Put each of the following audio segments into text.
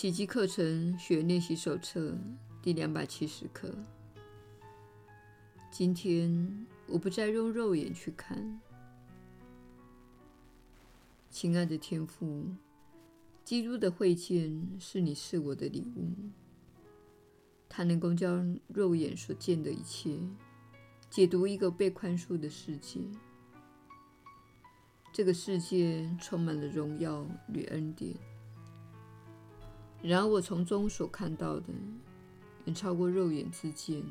奇迹课程学练习手册第两百七十课。今天我不再用肉眼去看。亲爱的天父，基督的会见是你是我的礼物，它能够将肉眼所见的一切解读一个被宽恕的世界。这个世界充满了荣耀与恩典。然而，我从中所看到的，远超过肉眼之见。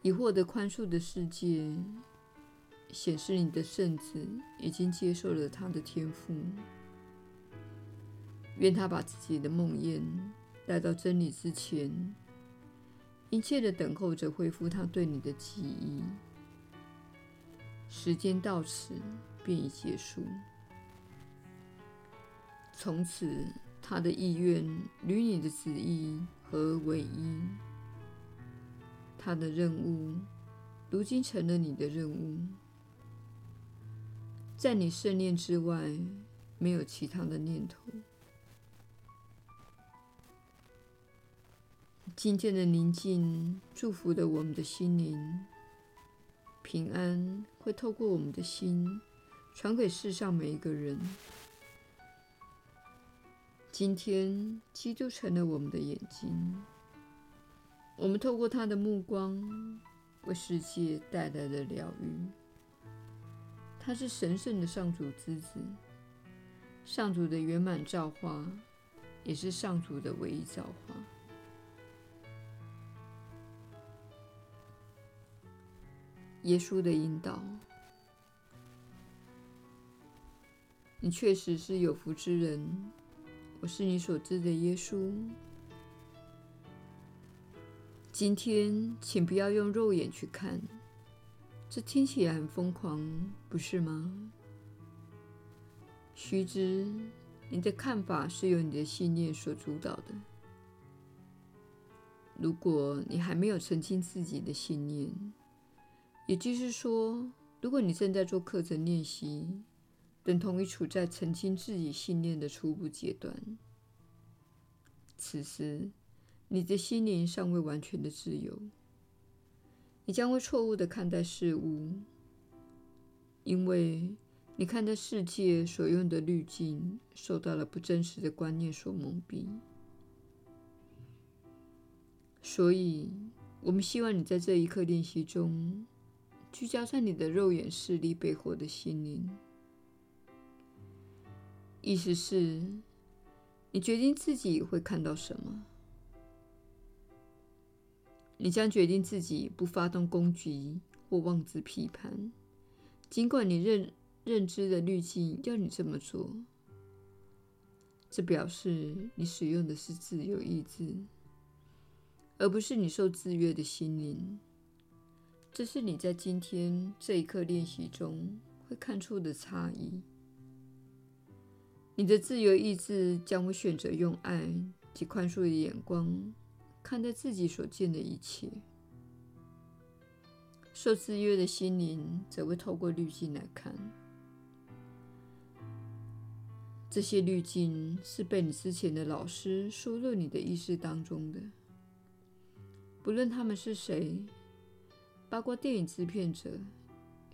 已获得宽恕的世界，显示你的圣子已经接受了他的天赋。愿他把自己的梦魇带到真理之前，殷切的等候着恢复他对你的记忆。时间到此便已结束，从此。他的意愿与你的旨意合而为一。他的任务如今成了你的任务。在你圣念之外，没有其他的念头。今天的宁静祝福了我们的心灵，平安会透过我们的心传给世上每一个人。今天，基督成了我们的眼睛，我们透过他的目光，为世界带来了疗愈。他是神圣的上主之子，上主的圆满造化，也是上主的唯一造化。耶稣的引导，你确实是有福之人。我是你所知的耶稣。今天，请不要用肉眼去看，这听起来很疯狂，不是吗？须知，你的看法是由你的信念所主导的。如果你还没有澄清自己的信念，也就是说，如果你正在做课程练习，等同于处在澄清自己信念的初步阶段。此时，你的心灵尚未完全的自由，你将会错误的看待事物，因为你看待世界所用的滤镜受到了不真实的观念所蒙蔽。所以，我们希望你在这一刻练习中，聚焦在你的肉眼视力背后的心灵。意思是，你决定自己会看到什么。你将决定自己不发动攻击或妄自批判，尽管你认认知的滤镜要你这么做。这表示你使用的是自由意志，而不是你受制约的心灵。这是你在今天这一刻练习中会看出的差异。你的自由意志将会选择用爱及宽恕的眼光看待自己所见的一切，受制约的心灵则会透过滤镜来看。这些滤镜是被你之前的老师输入你的意识当中的，不论他们是谁，包括电影制片者、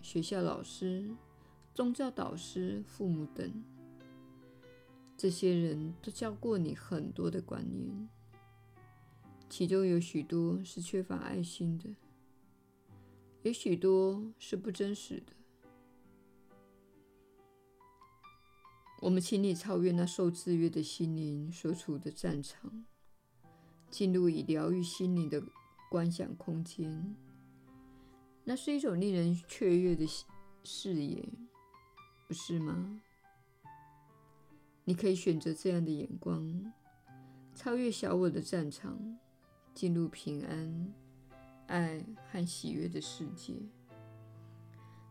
学校老师、宗教导师、父母等。这些人都教过你很多的观念，其中有许多是缺乏爱心的，有许多是不真实的。我们请你超越那受制约的心灵所处的战场，进入以疗愈心灵的观想空间。那是一种令人雀跃的视野，不是吗？你可以选择这样的眼光，超越小我的战场，进入平安、爱和喜悦的世界。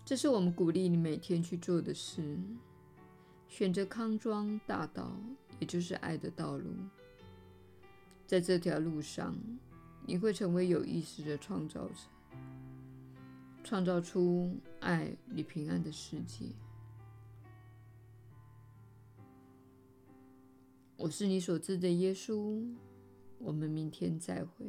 这是我们鼓励你每天去做的事。选择康庄大道，也就是爱的道路。在这条路上，你会成为有意识的创造者，创造出爱与平安的世界。我是你所知的耶稣。我们明天再会。